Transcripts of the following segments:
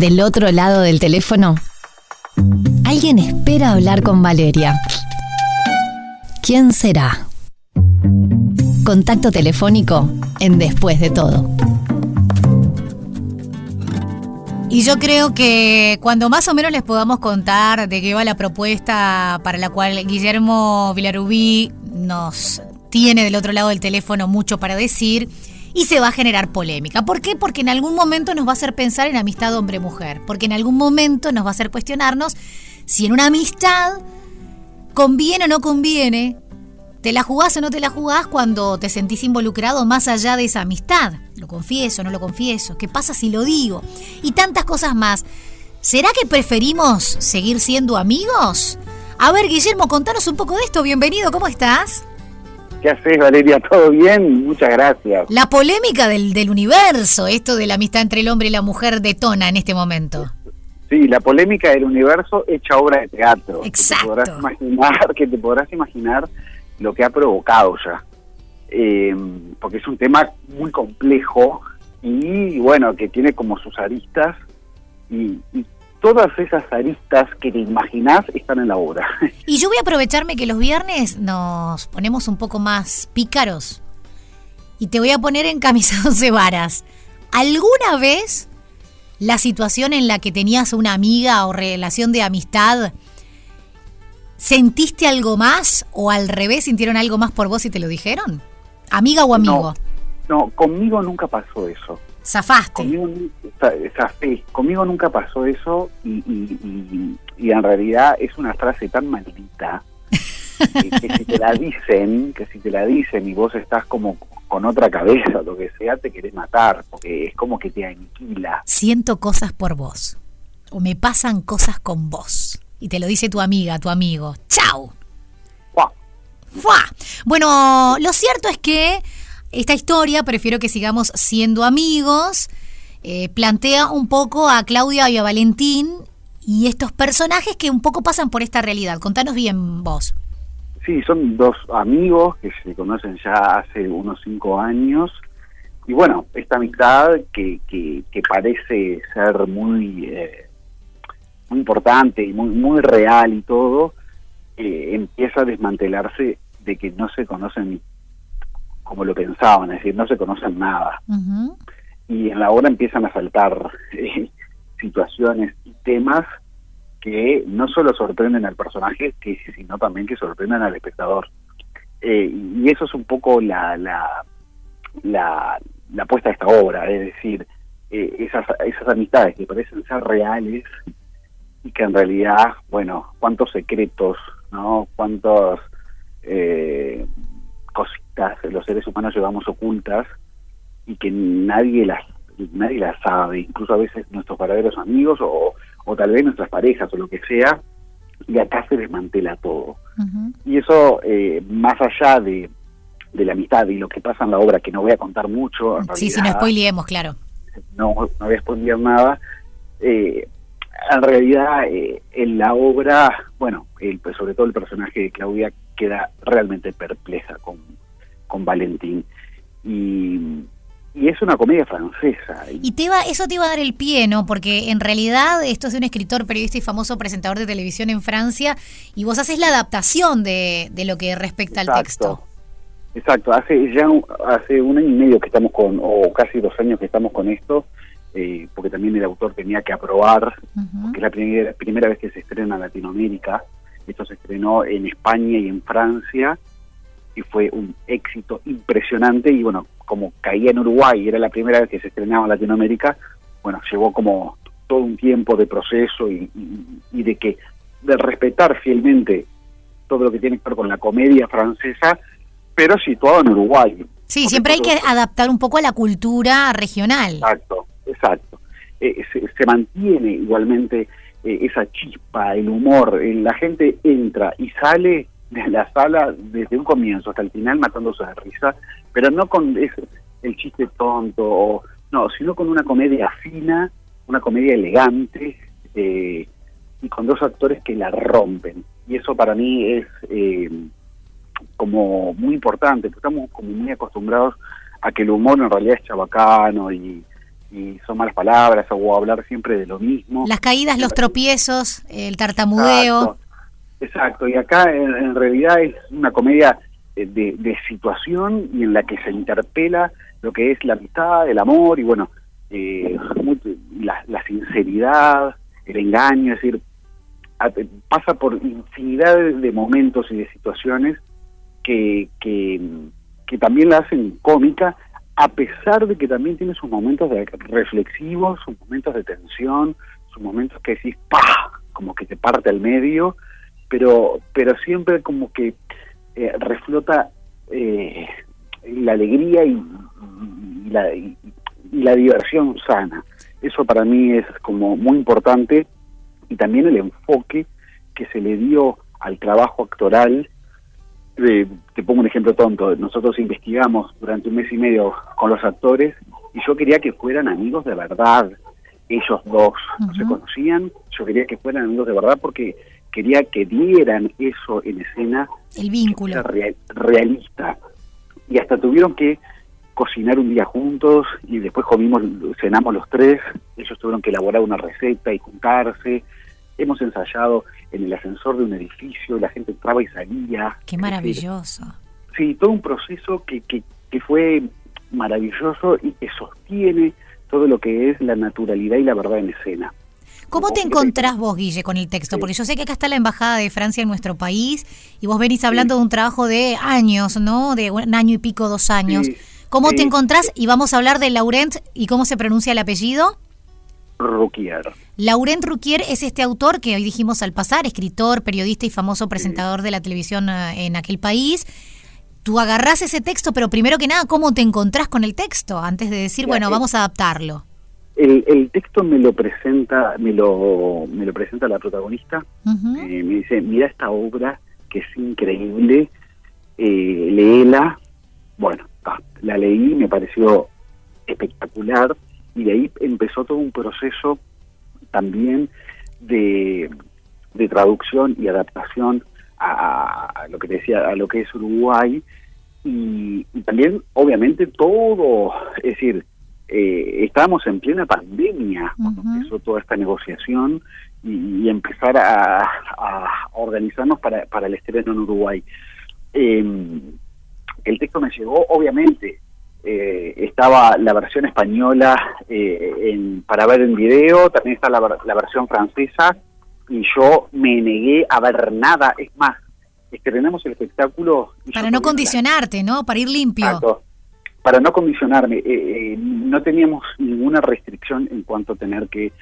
Del otro lado del teléfono, alguien espera hablar con Valeria. ¿Quién será? Contacto telefónico en Después de todo. Y yo creo que cuando más o menos les podamos contar de qué va la propuesta para la cual Guillermo Villarubí nos tiene del otro lado del teléfono mucho para decir, y se va a generar polémica. ¿Por qué? Porque en algún momento nos va a hacer pensar en amistad hombre-mujer, porque en algún momento nos va a hacer cuestionarnos si en una amistad conviene o no conviene, te la jugás o no te la jugás cuando te sentís involucrado más allá de esa amistad. Lo confieso, no lo confieso, ¿qué pasa si lo digo? Y tantas cosas más. ¿Será que preferimos seguir siendo amigos? A ver, Guillermo, contanos un poco de esto. Bienvenido, ¿cómo estás? ¿Qué haces, Valeria? ¿Todo bien? Muchas gracias. La polémica del, del universo, esto de la amistad entre el hombre y la mujer detona en este momento. Sí, la polémica del universo hecha obra de teatro. Exacto. Que te podrás imaginar, que te podrás imaginar lo que ha provocado ya. Eh, porque es un tema muy complejo y bueno, que tiene como sus aristas y, y todas esas aristas que te imaginás están en la obra. Y yo voy a aprovecharme que los viernes nos ponemos un poco más pícaros y te voy a poner en camisa de varas. ¿Alguna vez la situación en la que tenías una amiga o relación de amistad sentiste algo más o al revés sintieron algo más por vos y te lo dijeron? ¿Amiga o amigo? No, no conmigo nunca pasó eso. Zafaste. Conmigo, zafé. Nunca pasó eso y, y- y- y en realidad es una frase tan maldita que, que si te la dicen, que si te la dicen y vos estás como con otra cabeza, lo que sea, te querés matar, porque es como que te aniquila. Siento cosas por vos. O me pasan cosas con vos. Y te lo dice tu amiga, tu amigo. ¡Chao! Bueno, lo cierto es que esta historia, prefiero que sigamos siendo amigos, eh, plantea un poco a Claudia y a Valentín y estos personajes que un poco pasan por esta realidad. Contanos bien vos. Sí, son dos amigos que se conocen ya hace unos cinco años. Y bueno, esta amistad que, que, que parece ser muy, eh, muy importante y muy, muy real y todo, eh, empieza a desmantelarse de que no se conocen como lo pensaban, es decir, no se conocen nada. Y en la obra empiezan a saltar eh, situaciones y temas que no solo sorprenden al personaje, que, sino también que sorprenden al espectador. Eh, y eso es un poco la, la, la, la apuesta de esta obra, es decir, eh, esas, esas amistades que parecen ser reales y que en realidad, bueno, cuántos secretos, ¿no? Cuántos eh, cositas los seres humanos llevamos ocultas y que nadie las nadie las sabe, incluso a veces nuestros verdaderos amigos o, o tal vez nuestras parejas o lo que sea, y acá se desmantela todo. Y eso, eh, más allá de, de la amistad y lo que pasa en la obra, que no voy a contar mucho, en Sí, sí, no spoileemos, claro. no, no voy a spoilear nada, eh, en realidad eh, en la obra, bueno, el, pues, sobre todo el personaje de Claudia queda realmente perpleja con, con Valentín. Y, y es una comedia francesa. y- te iba, eso te iba a dar el pie, ¿no? Porque en realidad esto es de un escritor, periodista y famoso presentador de televisión en Francia y vos haces la adaptación de, de lo que respecta al texto. Exacto, hace ya un- hace un año y medio que estamos con, o casi dos años que estamos con esto, eh, porque también el autor tenía que aprobar, porque es la primera, primera vez que se estrena en Latinoamérica, esto se estrenó en España y en Francia, y fue un éxito impresionante, y bueno, como caía en Uruguay era la primera vez que se estrenaba en Latinoamérica, bueno, llevó como todo un tiempo de proceso y, y- y de que, de respetar fielmente todo lo que tiene que ver con la comedia francesa, pero situado en Uruguay. Sí, siempre hay que adaptar un poco a la cultura regional. Exacto, exacto. Eh, se, se mantiene igualmente eh, esa chispa, el humor. eh, la gente entra y sale de la sala desde un comienzo hasta el final matándose de risa, pero no con ese- el chiste tonto, o, no, sino con una comedia fina, una comedia elegante eh, y con dos actores que la rompen. Y eso para mí es eh, como muy importante, porque estamos como muy acostumbrados a que el humor en realidad es chabacano y, y son malas palabras o hablar siempre de lo mismo. Las caídas, los tropiezos, el tartamudeo. Exacto, y acá en, realidad es una comedia de, de, situación y en la que se interpela lo que es la amistad, el amor y bueno, eh, la, la, sinceridad, el engaño, es decir, pasa por infinidad de momentos y de situaciones que, que, que también la hacen cómica, a pesar de que también tiene sus momentos de reflexivos, sus momentos de tensión, sus momentos que decís ¡pah! como que te parte al medio, pero, pero siempre como que eh, reflota eh, la alegría y, la, y la diversión sana. Eso para mí es como muy importante y también el enfoque que se le dio al trabajo actoral. Te pongo un ejemplo tonto, nosotros investigamos durante un mes y medio con los actores y yo quería que fueran amigos de verdad, ellos dos no se conocían, yo quería que fueran amigos de verdad porque quería que dieran eso en escena. El vínculo. realista. Y hasta tuvieron que cocinar un día juntos y después comimos, cenamos los tres, ellos tuvieron que elaborar una receta y juntarse. Hemos ensayado en el ascensor de un edificio, la gente entraba y salía. Qué maravilloso. Sí, todo un proceso que, que, que fue maravilloso y que sostiene todo lo que es la naturalidad y la verdad en escena. ¿Cómo te encontrás vos, Guille, con el texto? Porque yo sé que acá está la Embajada de Francia en nuestro país y vos venís hablando de un trabajo de años, ¿no? De un año y pico, dos años. ¿Cómo te encontrás? Y vamos a hablar de Laurent y cómo se pronuncia el apellido. Ruquier. Laurent Ruquier es este autor que hoy dijimos al pasar, escritor, periodista y famoso presentador de la televisión eh, en aquel país. Tú agarrás ese texto, pero primero que nada, ¿cómo te encontrás con el texto? Antes de decir, bueno, vamos a adaptarlo. El, texto me lo presenta, me lo, me lo presenta la protagonista. Eh, me dice, mira esta obra que es increíble, eh, léela. Bueno, la leí, me pareció espectacular y de ahí empezó todo un proceso también de, de traducción y adaptación a, lo que decía, a lo que es Uruguay y, y también obviamente todo, es decir, eh, estábamos en plena pandemia cuando empezó toda esta negociación y, empezar a, organizarnos para, para el estreno en Uruguay. Em, el texto me llegó, obviamente, eh, estaba la versión española eh, en, para ver en video, también está la, la versión francesa, y yo me negué a ver nada, es más, estrenamos el espectáculo... Para no condicionarte, ¿no? Para ir limpio. Para no condicionarme, eh, eh, no teníamos ninguna restricción en cuanto a tener que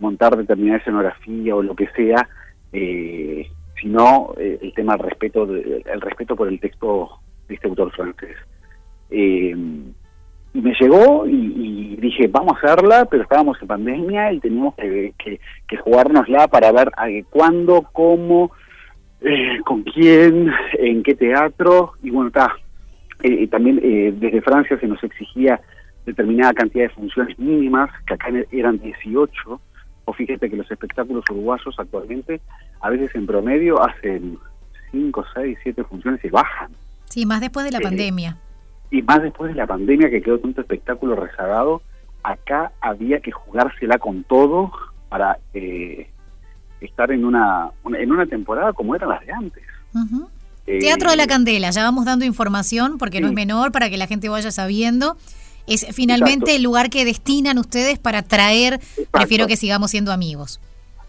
montar determinada escenografía o lo que sea, eh, sino el tema del respeto, el respeto por el texto de este autor francés. Y me llegó y, dije, vamos a hacerla, pero estábamos en pandemia y teníamos que, que, que jugárnosla para ver a cuándo, cómo, con quién, en qué teatro, y bueno, está, eh, también eh, desde Francia se nos exigía determinada cantidad de funciones mínimas, que acá eran 18, o fíjate que los espectáculos uruguayos actualmente, a veces en promedio, hacen 5, 6, 7 funciones y bajan. Sí, más después de la eh, pandemia. Y más después de la pandemia que quedó tanto espectáculo rezagado, acá había que jugársela con todo para estar en una, en una temporada como eran las de antes. Teatro de la Candela, ya vamos dando información porque no es menor para que la gente vaya sabiendo. Es finalmente el lugar que destinan ustedes para traer, prefiero que sigamos siendo amigos.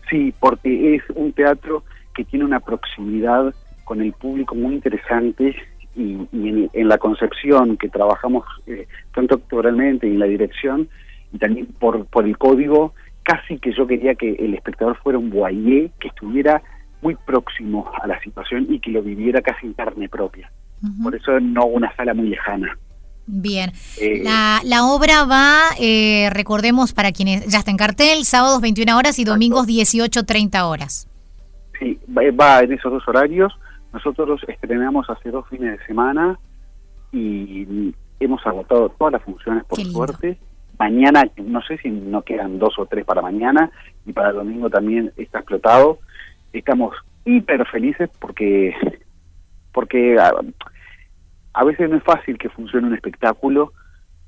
Sí, porque es un teatro que tiene una proximidad con el público muy interesante y, en, la concepción que trabajamos eh, tanto actoralmente y en la dirección y también por, por el código, casi que yo quería que el espectador fuera un boyer que estuviera muy próximo a la situación y que lo viviera casi en carne propia. Por eso no una sala muy lejana. Bien. Eh, la, la, obra va, eh, recordemos para quienes ya está en cartel, sábados 21 horas y domingos 18.30 horas. Sí, va, en esos dos horarios. Nosotros estrenamos hace dos fines de semana y hemos agotado todas las funciones por suerte. Mañana, no sé si no quedan dos o tres para mañana y para el domingo también está explotado estamos hiper felices porque porque a, veces no es fácil que funcione un espectáculo,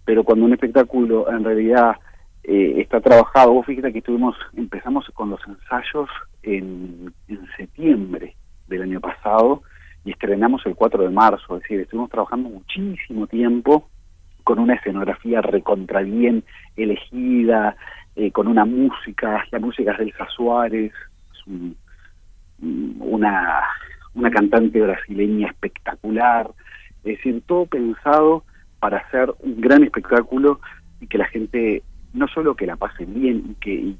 pero cuando un espectáculo en realidad eh, está trabajado. Vos fíjate que estuvimos, empezamos con los ensayos en, en septiembre del año pasado y estrenamos el 4 de marzo, es decir, estuvimos trabajando muchísimo tiempo con una escenografía recontra bien elegida, eh, con una música, la música es de Elsa Suárez, una, una cantante brasileña espectacular, es decir, todo pensado para hacer un gran espectáculo y que la gente no solo que la pase bien y que,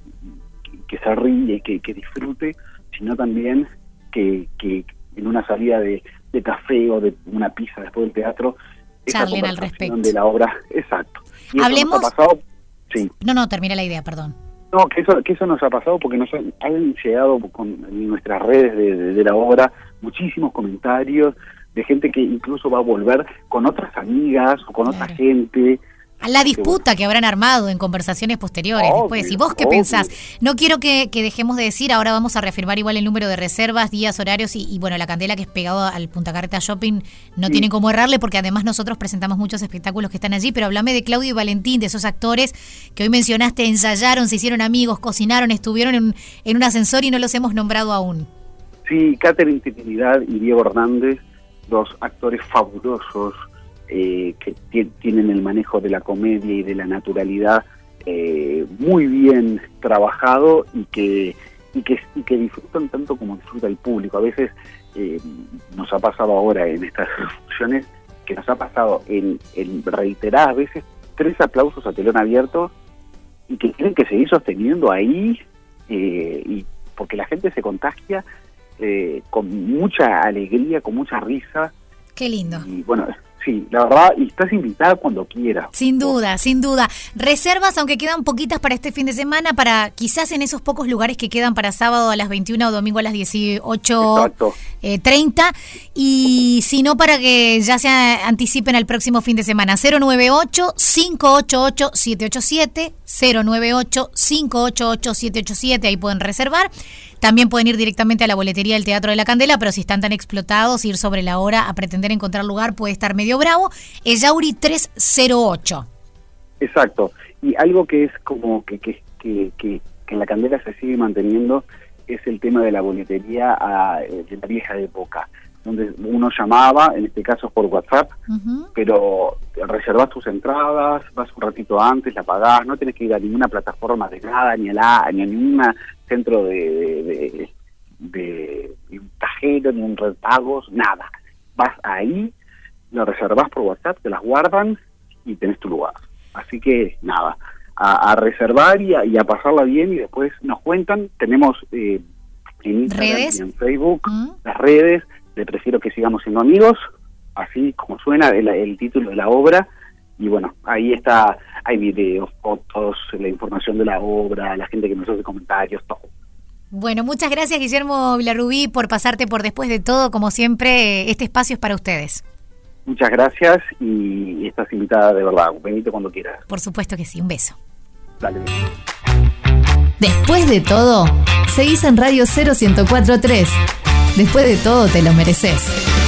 que se ríe, que, que disfrute, sino también que, que en una salida de, de café o de una pizza después del teatro, charlen al respecto de la obra, exacto. Y Hablemos. Eso nos ha pasado, sí. No, no, termina la idea, perdón. No, que eso, que eso nos ha pasado porque nos han, llegado con en nuestras redes de, de, la obra muchísimos comentarios de gente que incluso va a volver con otras amigas o con otra gente la disputa que habrán armado en conversaciones posteriores después. ¿Y vos qué pensás? No quiero que, dejemos de decir, ahora vamos a reafirmar igual el número de reservas, días, horarios y, bueno, la candela que es pegado al Punta Carreta Shopping no tiene cómo errarle porque además nosotros presentamos muchos espectáculos que están allí, pero hablame de Claudio y Valentín, de esos actores que hoy mencionaste, ensayaron, se hicieron amigos, cocinaron, estuvieron en, en un ascensor y no los hemos nombrado aún. Sí, Catherine Trinidad y Diego Hernández, dos actores fabulosos, eh, que tienen el manejo de la comedia y de la naturalidad eh, muy bien trabajado y que, y que, y que disfrutan tanto como disfruta el público. A veces eh, nos ha pasado ahora en estas funciones que nos ha pasado en, en reiteradas veces tres aplausos a telón abierto y que tienen que seguir sosteniendo ahí y porque la gente se contagia con mucha alegría, con mucha risa. Qué lindo. Y bueno, Sí, la verdad, y estás invitada cuando quieras. Sin duda, sin duda. Reservas, aunque quedan poquitas para este fin de semana, para quizás en esos pocos lugares que quedan para sábado a las 21 o domingo a las 18.30. Eh, y si no, para que ya se anticipen al próximo fin de semana. 098-588-787, 098-588-787, ahí pueden reservar. También pueden ir directamente a la boletería del Teatro de la Candela, pero si están tan explotados, ir sobre la hora a pretender encontrar lugar puede estar medio bravo. Es Yauri 308. Exacto. Y algo que es como que, que, que, que, en la Candela se sigue manteniendo es el tema de la boletería a, eh, de la vieja época donde uno llamaba, en este caso por WhatsApp, pero reservas tus entradas, vas un ratito antes, la pagás, no tienes que ir a ninguna plataforma de nada, ni a, la, ni a ningún centro de, de, un cajero, ni un repagos, nada. Vas ahí, lo reservas por WhatsApp, te las guardan y tenés tu lugar. Así que nada, a, reservar y a, pasarla bien y después nos cuentan, tenemos... Eh, en Instagram y en Facebook, las redes, le prefiero que sigamos siendo amigos, así como suena el, título de la obra. Y bueno, ahí está, hay videos, fotos, la información de la obra, la gente que nos hace comentarios, todo. Bueno, muchas gracias Guillermo Villarrubí por pasarte por después de todo, como siempre, este espacio es para ustedes. Muchas gracias y estás invitada de verdad, venite cuando quieras. Por supuesto que sí, un beso. Dale. Después de todo, seguís en Radio 0143 Después de todo, te lo mereces.